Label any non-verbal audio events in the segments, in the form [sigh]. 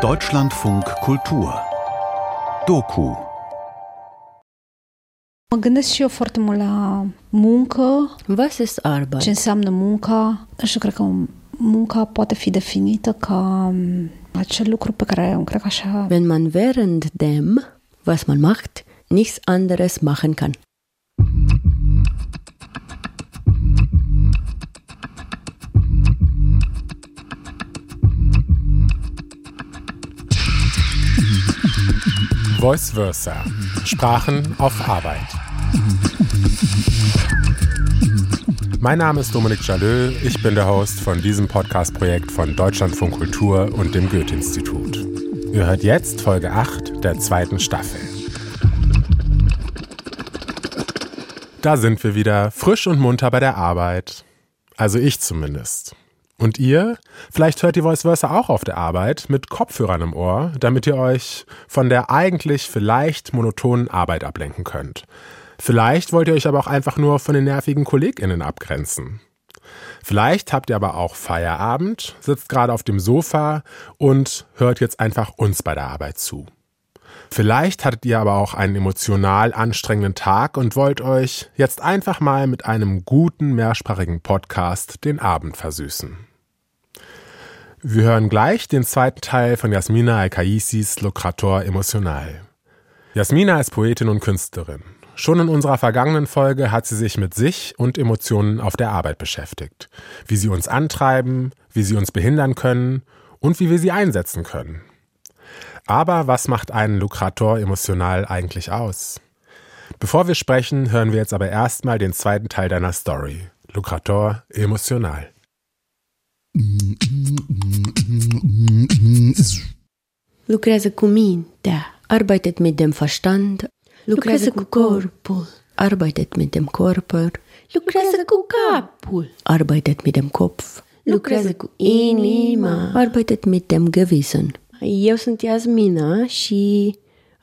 Deutschlandfunk Kultur Doku Mă gândesc și eu foarte mult la muncă, Was ist Arbeit? ce înseamnă munca și cred că munca poate fi definită ca acel lucru pe care cred că așa Wenn man während dem, was man macht, nichts anderes machen kann. Voice Versa. Sprachen auf Arbeit. Mein Name ist Dominik Jalö, ich bin der Host von diesem Podcast-Projekt von Deutschlandfunk Kultur und dem Goethe-Institut. Ihr hört jetzt Folge 8 der zweiten Staffel. Da sind wir wieder, frisch und munter bei der Arbeit. Also ich zumindest. Und ihr? Vielleicht hört die Voice Versa auch auf der Arbeit mit Kopfhörern im Ohr, damit ihr euch von der eigentlich vielleicht monotonen Arbeit ablenken könnt. Vielleicht wollt ihr euch aber auch einfach nur von den nervigen KollegInnen abgrenzen. Vielleicht habt ihr aber auch Feierabend, sitzt gerade auf dem Sofa und hört jetzt einfach uns bei der Arbeit zu. Vielleicht hattet ihr aber auch einen emotional anstrengenden Tag und wollt euch jetzt einfach mal mit einem guten mehrsprachigen Podcast den Abend versüßen. Wir hören gleich den zweiten Teil von Jasmina Al-Kaisis Lokrator Emotional. Jasmina ist Poetin und Künstlerin. Schon in unserer vergangenen Folge hat sie sich mit sich und Emotionen auf der Arbeit beschäftigt. Wie sie uns antreiben, wie sie uns behindern können und wie wir sie einsetzen können. Aber was macht einen Lukrator emotional eigentlich aus? Bevor wir sprechen, hören wir jetzt aber erstmal den zweiten Teil deiner Story. Lukrator emotional. Lucrează cu mintea, arbeitet mit dem Verstand, lucrează cu corpul, arbeitet mit dem Körper, lucrează cu capul, arbeitet mit dem Kopf, lucrează cu inima, arbeitet mit dem Gewissen. Eu sunt Yasmina și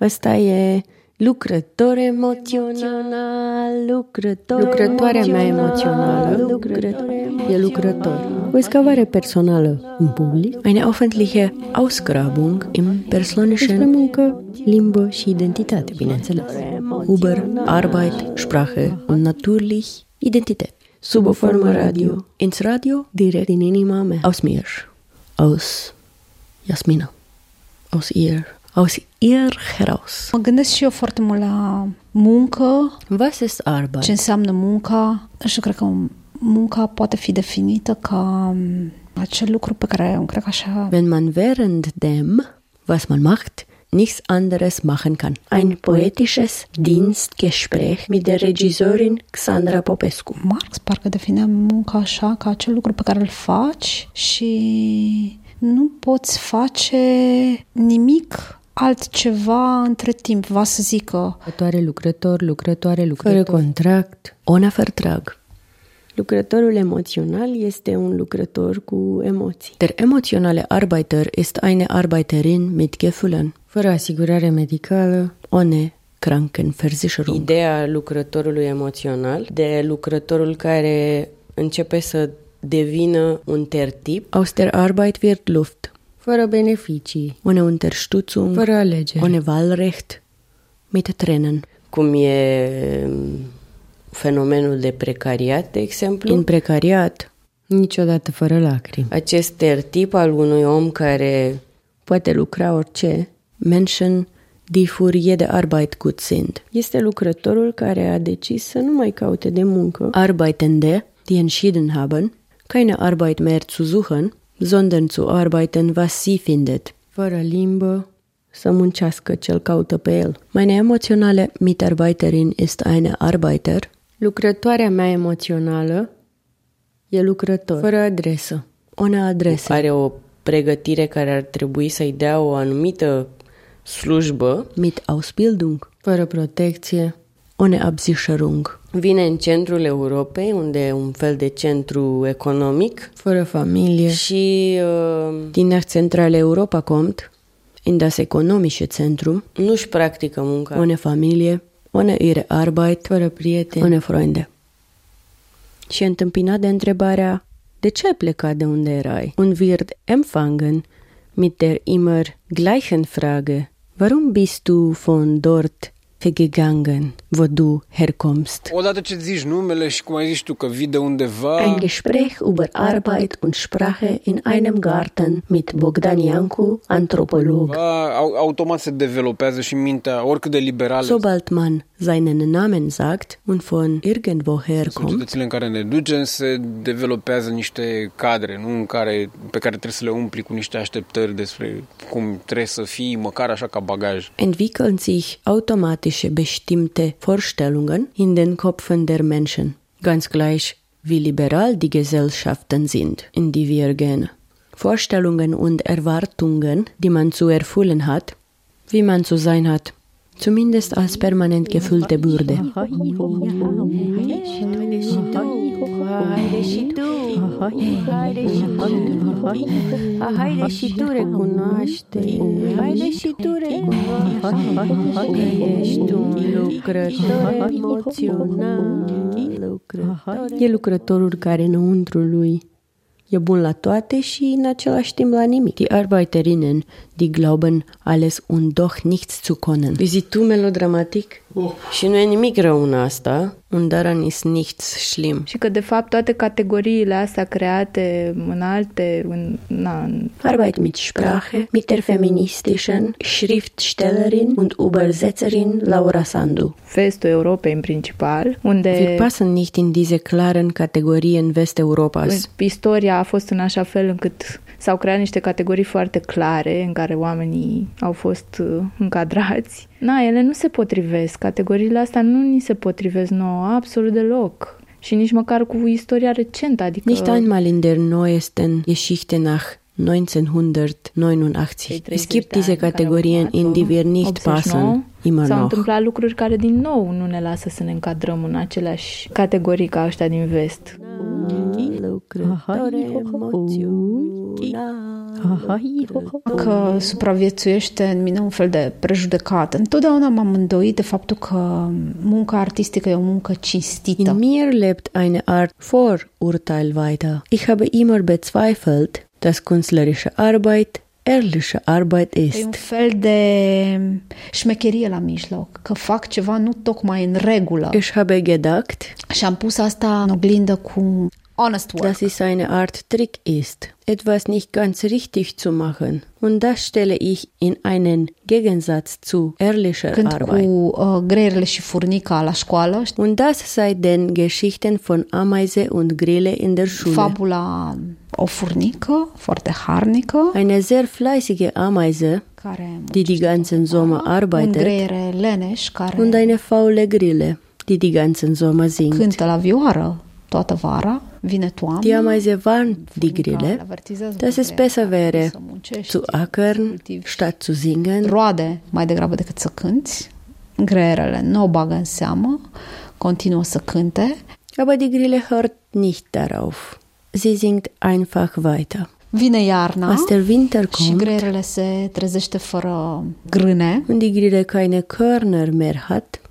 ăsta e lucrător emoțional, lucrător Lucrătoarea mea emoțională lucrător, e lucrător. O excavare personală în public, eine öffentliche Ausgrabung im persönlichen Despre muncă, limbă și identitate, bineînțeles. Uber, Arbeit, Sprache und natürlich Identität. Sub o formă radio. Ins Radio, direkt din inima mea. Aus mir. Aus Jasmina. Aus ihr. Aus ihr heraus. Mă gândesc și eu foarte mult la muncă, Was ist Arbeit? ce înseamnă munca și cred că munca poate fi definită ca um, acel lucru pe care cred că așa Wenn man während dem, was man macht, nichts anderes machen kann. Ein poetisches Dienstgespräch mit der Regisseurin Xandra Popescu. Marx parcă definea munca așa ca acel lucru pe care îl faci și nu poți face nimic altceva între timp, va să zică. Lucrătoare, lucrător, lucrătoare, lucrător. Fără contract. Ohne Vertrag. Lucrătorul emoțional este un lucrător cu emoții. Der emotionale Arbeiter ist eine Arbeiterin mit Gefühlen. Fără asigurare medicală. Ohne Krankenversicherung. Ideea lucrătorului emoțional, de lucrătorul care începe să devină un tertip, Aus der Arbeit wird Luft. Fără beneficii. Ohne Unterstützung. Fără alegeri. Ohne Wahlrecht. Mit Tränen. cum e mm, fenomenul de precariat, de exemplu. În precariat. Niciodată fără lacrimi. Acest tertip al unui om care Poate lucra orice. Menschen, die für jede Arbeit gut sind. Este lucrătorul care a decis să nu mai caute de muncă. Arbeitende, die entschieden haben, keine Arbeit mehr zu suchen, sondern zu arbeiten, was sie findet. Fără limbă, să muncească cel caută pe el. Meine emotionale Mitarbeiterin ist eine Arbeiter. Lucrătoarea mea emoțională e lucrător. Fără adresă. Ohne adresă. are o pregătire care ar trebui să-i dea o anumită slujbă, Mit Ausbildung. Fără protecție. Ohne Absicherung. Vine în centrul Europei, unde e un fel de centru economic Fără familie. și uh, Die nach Zentrale Europa kommt, in das ökonomische Zentrum, nu-și practică munca. ohne Familie, ohne ihre Arbeit, fără prieteni, ohne Freunde. Și întâmpinat de întrebarea de ce ai plecat de unde erai? Und wird empfangen mit der immer gleichen Frage, warum bist du von dort weggegangen, wo du herkommst? Ein Gespräch über Arbeit und Sprache in einem Garten mit Bogdan Janku, Anthropolog. Sobald man seinen Namen sagt und von irgendwoher kommt, ne ducem, se developează niște cadre, nu în care, pe care trebuie să le umpli cu niște așteptări despre cum trebuie să fii, măcar așa ca bagaj. entwickeln sich automatische bestimmte Vorstellungen in den Köpfen der Menschen, ganz gleich wie liberal die Gesellschaften sind, in die wir gehen. Vorstellungen und Erwartungen, die man zu erfüllen hat, wie man zu sein hat, zumindest als permanent gefüllte Bürde. Haide și tu recunoaște, haide și tu recunoaște, ești un lucrător emoțional, lucrător E lucrătorul care înăuntru lui e bun la toate și în același timp la nimic. Die Arbeiterinnen, die glauben alles und doch nichts zu können. Zici tu melodramatic? Și nu e nimic rău în asta. Und daran ist nichts schlimm. Și că, de fapt, toate categoriile astea create în alte... În, na, în Arbeit mit Sprache, mit der feministischen Schriftstellerin und Übersetzerin Laura Sandu. vestul Europei, în principal, unde Wir passen nicht in diese klaren Kategorien Westeuropas. istoria a fost în așa fel încât s-au creat niște categorii foarte clare în care oamenii au fost uh, încadrați. Na, ele nu se potrivesc. Categoriile astea nu ni se potrivesc nouă absolut deloc. Și nici măcar cu istoria recentă, adică... Nicht einmal in der neuesten Geschichte nach 1989. Es gibt diese Kategorien, in die wir nicht passen, immer S-au noch. întâmplat lucruri care din nou nu ne lasă să ne încadrăm în aceleași categorii ca ăștia din vest. lucrător emoțional. că supraviețuiește în mine un fel de prejudecată. Întotdeauna m-am îndoit de faptul că munca artistică e o muncă cinstită. In mir lebt eine Art Vorurteil weiter. Ich habe immer bezweifelt, dass künstlerische Arbeit ehrliche Arbeit E un ist. fel de șmecherie la mijloc, că fac ceva nu tocmai în regulă. Ich habe gedacht, Și am pus asta în oglindă cu honest work. dass es eine Art Trick ist, etwas nicht ganz richtig zu machen. Und das stelle ich in einen Gegensatz zu ehrlicher Când cu Arbeit. uh, și furnica la școală, Und das seit den Geschichten von Ameise und Grille in der Schule. fabula o furnică foarte harnică, Eine sehr fleißige Ameise, die die ganzen Sommer un arbeitet, greiere leneș care und eine faule Grille, die die ganzen Sommer singt. cântă la vioară toată vara, vine toamna. Die Ameise warnt die Grille, dass es besser wäre, zu ackern, statt zu singen. roade mai degrabă decât să cânti. Greierele nu o bagă în seamă, continuă să cânte. Aber die Grille hört nicht darauf. Sie singt einfach weiter. Vine iarna Als der Winter și kommt greierele se trezește fără grâne und die Grille keine Körner mehr hat,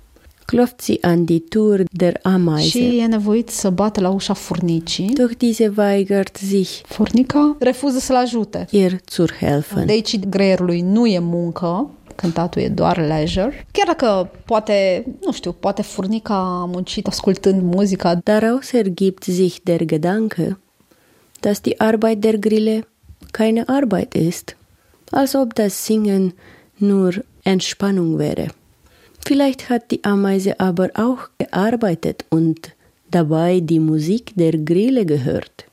klopft sie an die Tür der Ameise. și e nevoit să bată la ușa furnicii. Doch diese weigert sich, Furnica refuză să-l ajute. ihr zu helfen. De aici greierului nu e muncă, cântatul e doar leisure. Chiar dacă poate, nu știu, poate furnica a muncit ascultând muzica, Daraus ergibt sich der Gedanke, dass die Arbeit der Grille keine Arbeit ist, als ob das Singen nur Entspannung wäre. Vielleicht hat die Ameise aber auch gearbeitet und dabei die Musik der Grille gehört.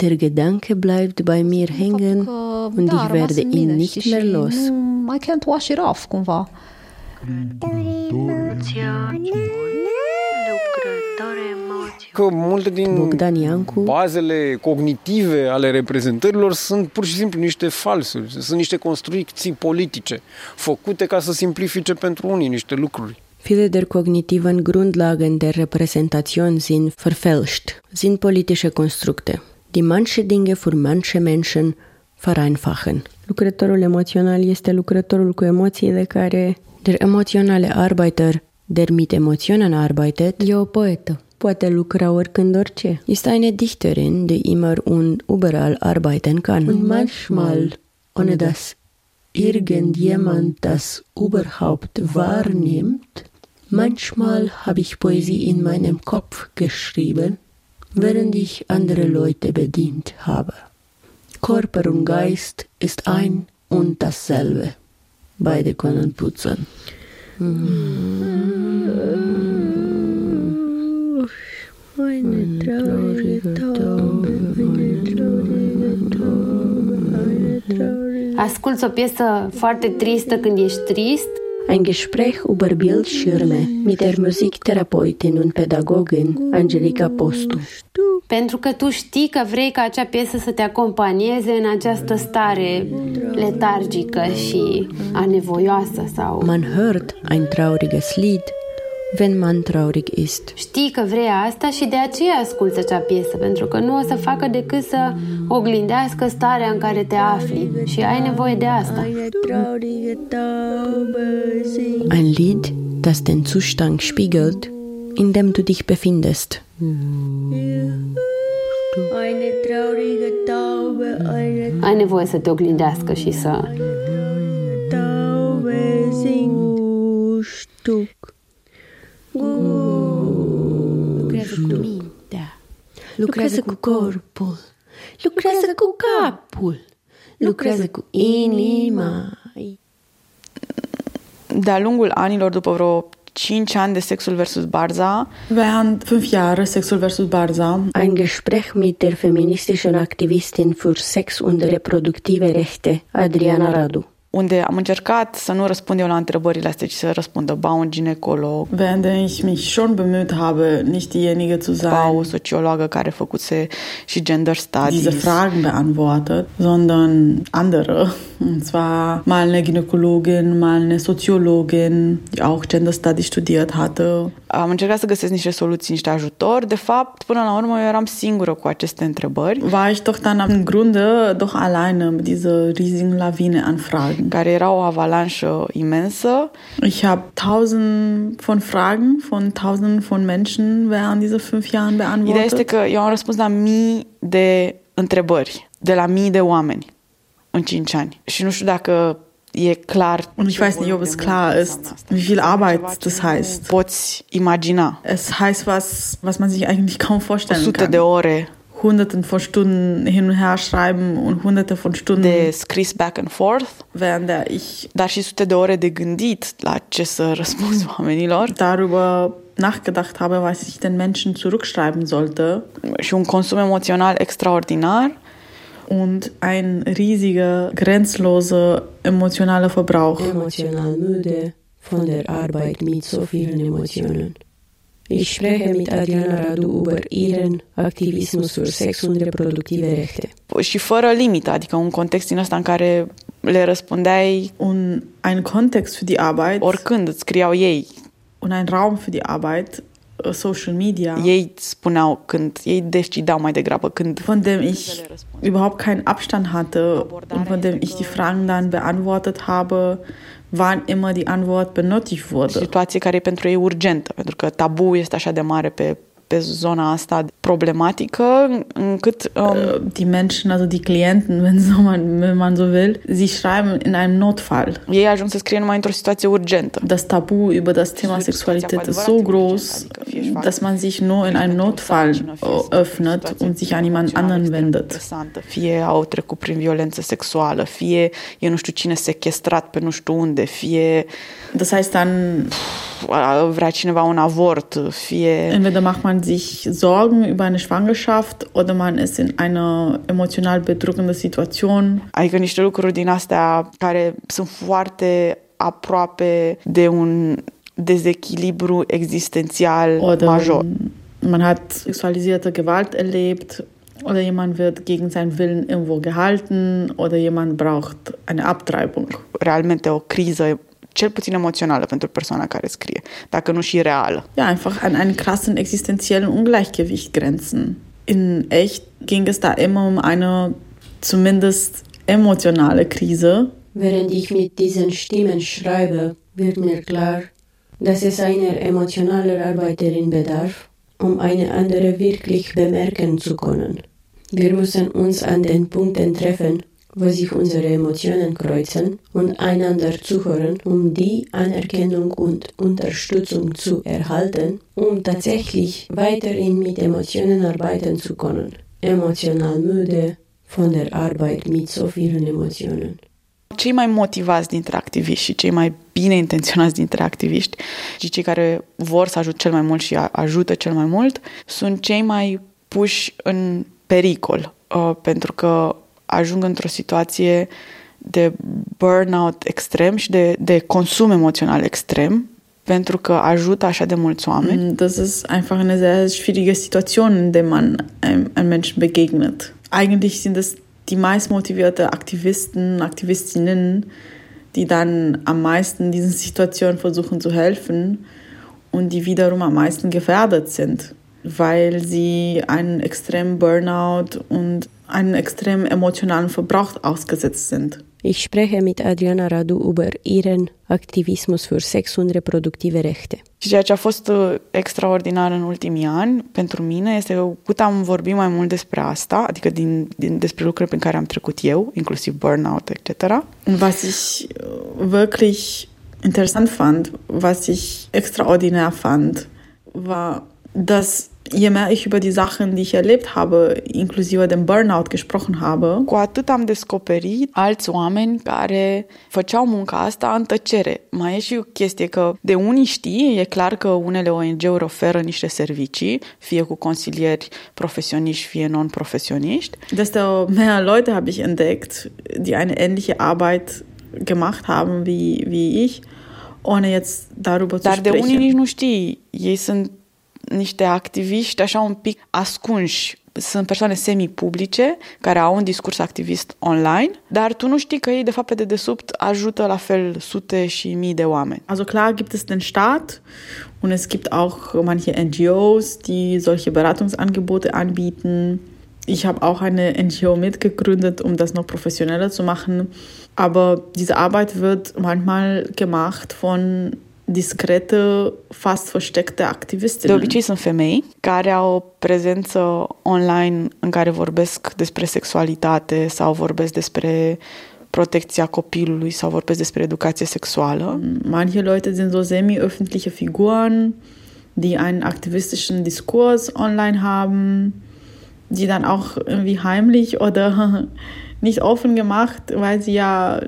Der Gedanke bleibt bei mir hängen und ich werde ihn nicht mehr los. I can't wash it off, cumva. Că multe din Bogdan Iancu, bazele cognitive ale reprezentărilor sunt pur și simplu niște falsuri, sunt niște construcții politice, făcute ca să simplifice pentru unii niște lucruri. Viele der kognitiven Grundlagen der Repräsentation sind verfälscht, sind politische Konstrukte, die manche Dinge für manche Menschen vereinfachen. Lucrătorul emoțional este lucrătorul cu emoțiile care... Der emotionale Arbeiter, der mit Emotionen arbeitet, E o poetă. Poate lucra oricând orice. Ist eine Dichterin, die immer und überall arbeiten kann. Und manchmal, ohne dass irgendjemand das überhaupt wahrnimmt, manchmal habe ich Poesie in meinem Kopf geschrieben, während ich andere Leute bedient habe. Körper und Geist ist ein und dasselbe. Beide können putzen. Eine traurige Taube, eine traurige Taube, eine traurige Asculți o piesă foarte tristă când ești trist. Ein Gespräch über Bildschirme mit der Musiktherapeutin und Pädagogin Angelika Postu. pentru că tu știi că vrei ca acea piesă să te acompanieze în această stare letargică și anevoioasă sau Man hört ein trauriges Lied, wenn man traurig ist. știi că vrei asta și de aceea asculți acea piesă, pentru că nu o să facă decât să oglindească starea în care te afli și ai nevoie de asta. Ein Lied, das den Zustand spiegelt, in dem du dich befindest. Eine traurige Taube, eine Ai nevoie să te oglindească și să Taube singt. Stuck. Lucrează cu mintea. Lucrează cu corpul. Lucrează cu capul. Lucrează cu inima. De-a lungul anilor, după vreo 5 ani de Sexul versus Barza, Während fünf Jahre Sexual versus Barza Ein Gespräch mit der feministischen Aktivistin für Sex und reproduktive Rechte, Adriana Radu. Unde am încercat să nu răspund eu la întrebările astea, ci să răspundă ba un ginecolog, während ich mich schon bemüht habe, nicht diejenige zu ba o sein, sociologă care făcuse și gender studies. diese Fragen beantwortet, sondern andere. Und zwar mal eine Gynäkologin, mal eine Soziologin, die auch Gender Studies studiert hatte. Am încercat să găsesc niște soluții, niște ajutor. De fapt, până la urmă, eu eram singură cu aceste întrebări, War ich doch dann im Grunde doch alleine mit dieser riesigen Lawine an Fragen. care era o avalanșă imensă. Ich habe tausend von Fragen von tausenden von Menschen während dieser fünf Jahren Ideea este beantwortet. că eu am răspuns la mii de întrebări, de la mii de oameni în 5 ani. Și nu știu dacă e clar Und ich weiß nicht, ob es klar ist, wie viel Arbeit das heißt. poți imagina Es heißt was, was man sich eigentlich kaum vorstellen sute de kann. ore Hunderten von Stunden hin und her schreiben und hunderte von Stunden, de scris back and forth, während der ich dar și sute de ore de gândit la ce să [laughs] răspunzi oamenilor darüber nachgedacht habe, was ich den Menschen zurückschreiben sollte. și un consum emoțional extraordinar Und ein riesiger, grenzloser emotionaler Verbrauch. Emotional müde von der Arbeit mit so vielen Emotionen. Ich spreche mit Adriana Radu über ihren Aktivismus für Sex und reproduktive Rechte. și fără limită, adică un context din ăsta în care le răspundeai Und ein Kontext für die Arbeit oricând, îți scriau ei. und ein Raum für die Arbeit, Social Media, Ei spuneau când, ei decideau mai degrabă când von dem ich überhaupt keinen Abstand hatte und von dem ich die Fragen dann beantwortet habe, wann immer die Antwort benötigt wurde. situație care e pentru ei urgentă, pentru că tabu este așa de mare pe, pe zona asta problematică, încât um, Äh, Die Menschen, also die Klienten, [laughs] wenn, so man, wenn man so will, sie schreiben in einem Notfall. ei ajung să scrie numai într-o situație urgentă. Das Tabu über das Thema Sexualität ist so groß, dass man sich nur in einem Notfall öffnet und sich an jemand anderen wendet. Fie au trecut prin violență sexuală, fie e nu știu cine sequestrat pe nu știu unde, fie Das heißt dann, uh, vrea cineva un avort, fie... entweder macht man sich Sorgen über eine Schwangerschaft oder man ist in einer emotional bedrückenden Situation. Adică niște lucruri din astea care sunt foarte aproape de un dezechilibru existențial Oder major. man hat sexualisierte Gewalt erlebt oder jemand wird gegen seinen Willen irgendwo gehalten oder jemand braucht eine Abtreibung. Realmente o criză cel puțin emoțională pentru persoana care scrie, dacă nu și reală. Ja, einfach an einen krassen existenziellen Ungleichgewicht grenzen. In echt ging es da immer um eine zumindest emotionale Krise. Während ich mit diesen Stimmen schreibe, wird mir klar, dass es einer emotionalen Arbeiterin bedarf, um eine andere wirklich bemerken zu können. Wir müssen uns an den Punkten treffen, wo sich unsere Emotionen kreuzen und einander zuhören, um die Anerkennung und Unterstützung zu erhalten, um tatsächlich weiterhin mit Emotionen arbeiten zu können. Emotional müde von der Arbeit mit so vielen Emotionen. Cei mai motivați dintre activiști și cei mai bine intenționați dintre activiști și cei care vor să ajute cel mai mult și ajută cel mai mult sunt cei mai puși în pericol uh, pentru că ajung într-o situație de burnout extrem și de, de consum emoțional extrem pentru că ajută așa de mulți oameni. Das ist einfach eine sehr schwierige Situation, in der man einem, einem Menschen begegnet. Eigentlich sind es die meist motivierte Aktivisten, Aktivistinnen, die dann am meisten diesen Situationen versuchen zu helfen und die wiederum am meisten gefährdet sind, weil sie einen extremen Burnout und einen extrem emotionalen Verbrauch ausgesetzt sind. Ich spreche mit Adriana Radu über ihren Aktivismus für Sex und reproduktive Rechte. Și ceea ce a fost uh, extraordinar în ultimii ani pentru mine este că cât am vorbit mai mult despre asta, adică din, din, despre lucruri prin care am trecut eu, inclusiv burnout, etc. Und was ich uh, wirklich interessant fand, was ich extraordinär fand, war, dass je mehr ich über die Sachen, die ich erlebt habe, inklusive dem Burnout gesprochen habe, cu atât am descoperit alți oameni care făceau munca asta în tăcere. Mai e și o chestie că de unii știi, e clar că unele ONG-uri oferă niște servicii, fie cu consilieri profesioniști, fie non-profesioniști. desto mehr Leute habe ich entdeckt, die eine ähnliche Arbeit gemacht haben wie, wie ich, ohne jetzt darüber zu Dar de sprechen. unii nici nu știi. Ei sunt niște activiști așa un pic ascunși. Sunt persoane semi-publice care au un discurs activist online, dar tu nu știi că ei, de fapt, pe dedesubt ajută la fel sute și mii de oameni. Also klar gibt es den Staat und es gibt auch manche NGOs, die solche Beratungsangebote anbieten. Ich habe auch eine NGO mitgegründet, um das noch professioneller zu machen. Aber diese Arbeit wird manchmal gemacht von diskrete, fast versteckte De Aktivistinnen. obicei sunt femei care au o prezență online în care vorbesc despre sexualitate sau vorbesc despre protecția copilului sau vorbesc despre educație sexuală. Manche Leute sind so semi-öffentliche Figuren, die einen aktivistischen Diskurs online haben, die dann auch irgendwie heimlich oder [laughs] nicht offen gemacht, weil sie ja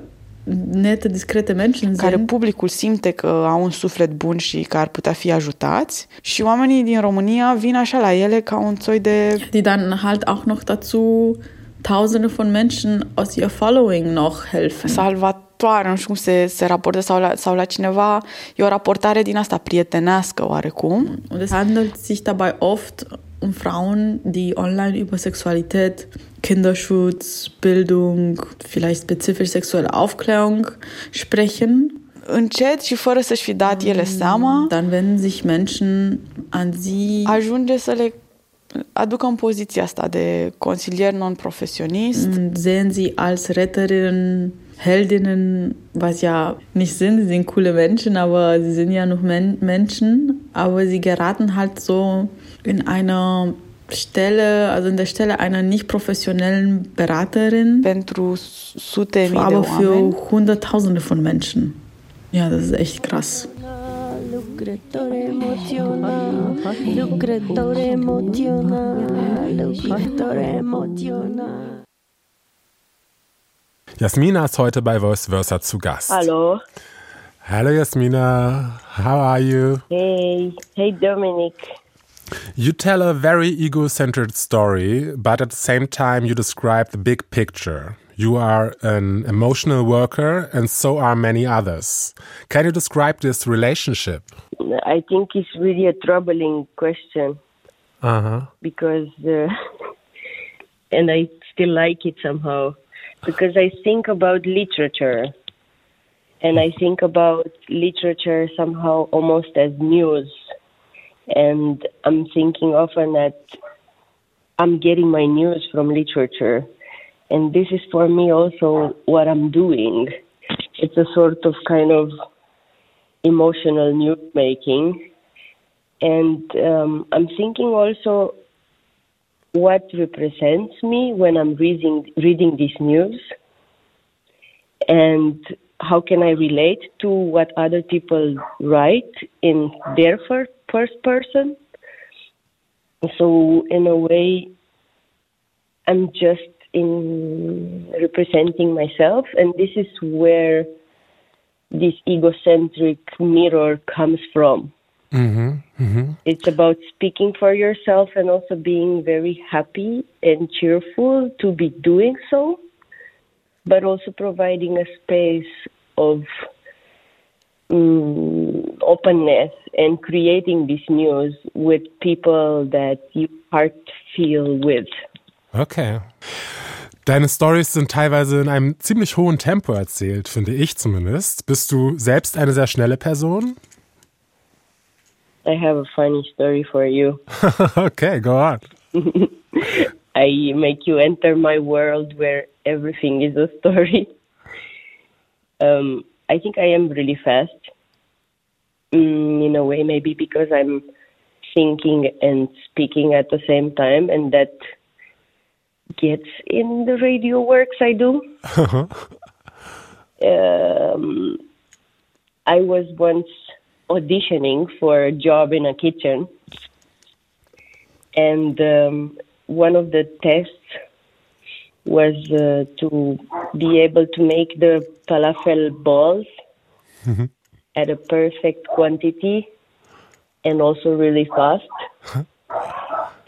nette, discrete Menschen care sind. publicul simte că au un suflet bun și că ar putea fi ajutați și oamenii din România vin așa la ele ca un soi de die dann halt auch noch dazu Tausende von Menschen aus ihr Following noch helfen. salvatoare, nu știu cum se, se raportează sau la, sau la cineva, e o raportare din asta prietenească oarecum. Und es handelt sich dabei oft um Frauen, die online über Sexualität, Kinderschutz, Bildung, vielleicht spezifisch sexuelle Aufklärung sprechen. Încet și fără să-și fi dat ele seama, Dann wenden sich Menschen an sie ajunge să le aducă în poziția asta de consilier non-profesionist. und sehen sie als Retterinnen, Heldinnen, was ja nicht sind. Sie sind coole Menschen, aber sie sind ja noch Men Menschen. Aber sie geraten halt so in einer Stelle, also in der Stelle einer nicht professionellen Beraterin, pentru sute mii aber für. Hunderttausende von Menschen. Ja, das ist echt krass. Lucrător emoțional, lucrător emoțional, lucrător emoțional. Jasmina ist heute bei Voice Versa zu Gast. Hallo. Hallo Jasmina, how are you? Hey. Hey, Dominic. You tell a very ego centered story, but at the same time, you describe the big picture. You are an emotional worker, and so are many others. Can you describe this relationship? I think it's really a troubling question Uh huh. because, uh, [laughs] and I still like it somehow, because I think about literature and I think about literature somehow almost as news. And I'm thinking often that I'm getting my news from literature. And this is for me also what I'm doing. It's a sort of kind of emotional news making. And um, I'm thinking also what represents me when I'm reading reading this news, and how can I relate to what other people write in their first person. So in a way, I'm just in representing myself, and this is where this egocentric mirror comes from. Mm-hmm. Mm-hmm. It's about speaking for yourself and also being very happy and cheerful to be doing so, but also providing a space of mm, openness and creating this news with people that you heart feel with. Okay. Deine Stories sind teilweise in einem ziemlich hohen Tempo erzählt, finde ich zumindest. Bist du selbst eine sehr schnelle Person? I have a funny story for you. [laughs] okay, go on. [laughs] I make you enter my world where everything is a story. Um, I think I am really fast. Mm, in a way, maybe because I'm thinking and speaking at the same time, and that gets in the radio works I do. [laughs] um, I was once auditioning for a job in a kitchen, and um, one of the tests was uh, to be able to make the falafel balls at a perfect quantity and also really fast. [laughs]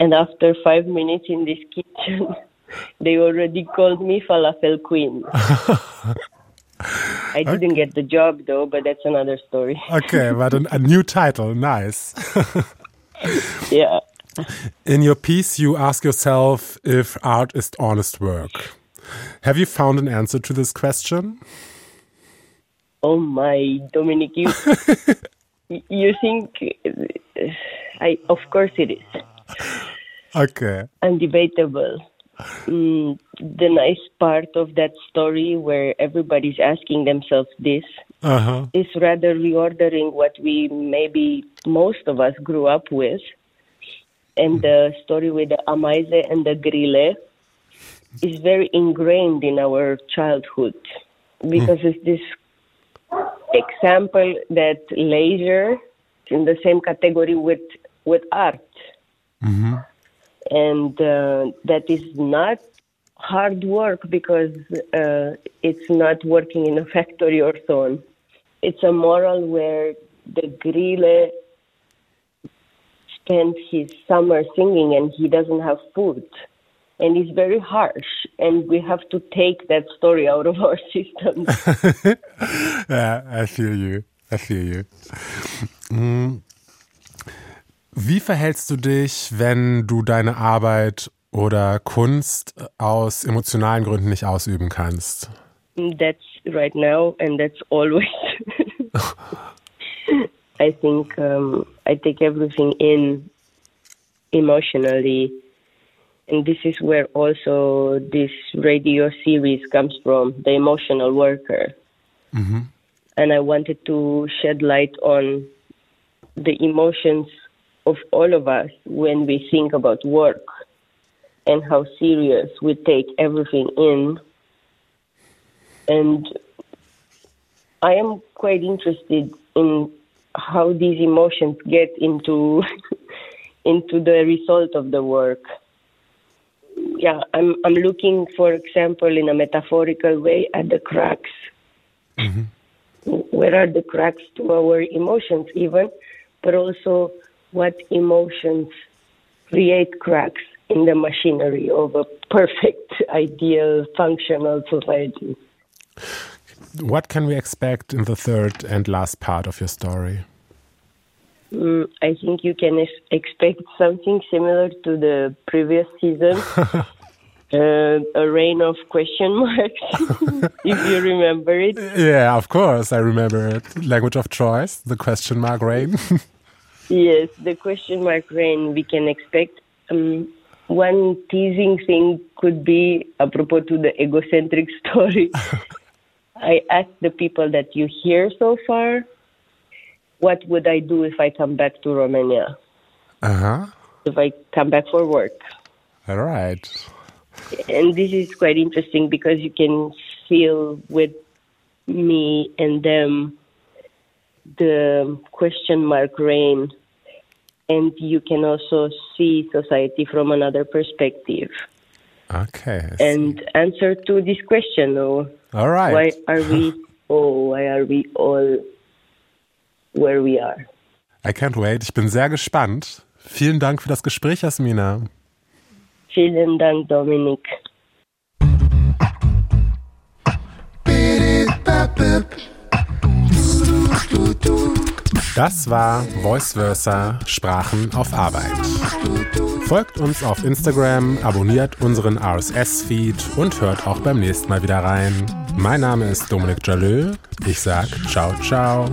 and after five minutes in this kitchen, [laughs] they already called me falafel queen. [laughs] I didn't get the job though, but that's another story. Okay, but a, a new title, nice. yeah. In your piece, you ask yourself if art is honest work. Have you found an answer to this question? Oh my, Dominic, you [laughs] you think I of course it is. Okay. Undebatable. Mm, the nice part of that story where everybody's asking themselves this Uh-huh. is rather reordering what we maybe most of us grew up with. And the story with the Amaise and the Grille is very ingrained in our childhood because it's this example that leisure is in the same category with with art Mm-hmm. and uh, that is not hard work because uh, it's not working in a [laughs] factory or so on. It's a moral where the grille spends his summer singing and he doesn't have food. And it's very harsh, and we have to take that story out of our [laughs] system. [laughs] ja, I feel you. I feel you. Mm. Wie verhältst du dich, wenn du deine Arbeit oder Kunst aus emotionalen Gründen nicht ausüben kannst? that's right now, and that's always. [laughs] I think um, I take everything in emotionally, and this is where also this radio series comes from the emotional worker. Mhm. And I wanted to shed light on the emotions of all of us when we think about work and how serious we take everything in. And I am quite interested in how these emotions get into [laughs] into the result of the work. Yeah, I'm I'm looking, for example, in a metaphorical way, at the cracks. Mm-hmm. Where are the cracks to our emotions, even, but also what emotions create cracks in the machinery of a perfect, [laughs] ideal, functional society. What can we expect in the third and last part of your story? Mm, I think you can ex- expect something similar to the previous season. [laughs] uh, a rain of question marks, [laughs] if you remember it. Yeah, of course, I remember it. Language of choice, the question mark rain. [laughs] Yes, the question mark rain we can expect. Um, one teasing thing could be, apropos to the egocentric story, I asked the people that you hear so far, what would I do if I come back to Romania? Uh-huh. if I come back for work. All right. And this is quite interesting because you can feel with me and them the question mark rain, and you can also see society from another perspective Okay. and answer to this question. Oh, All right. why are we? [laughs] Oh, why are we all where we are? I can't wait. Ich bin sehr gespannt. Vielen Dank für das Gespräch, Jasmina. Vielen Dank, Dominik. Das war Voice Versa Sprachen auf Arbeit. Folgt uns auf Instagram, abonniert unseren RSS-Feed und hört auch beim nächsten Mal wieder rein. Mein Name ist Dominik Jalö. Ich sag ciao, ciao.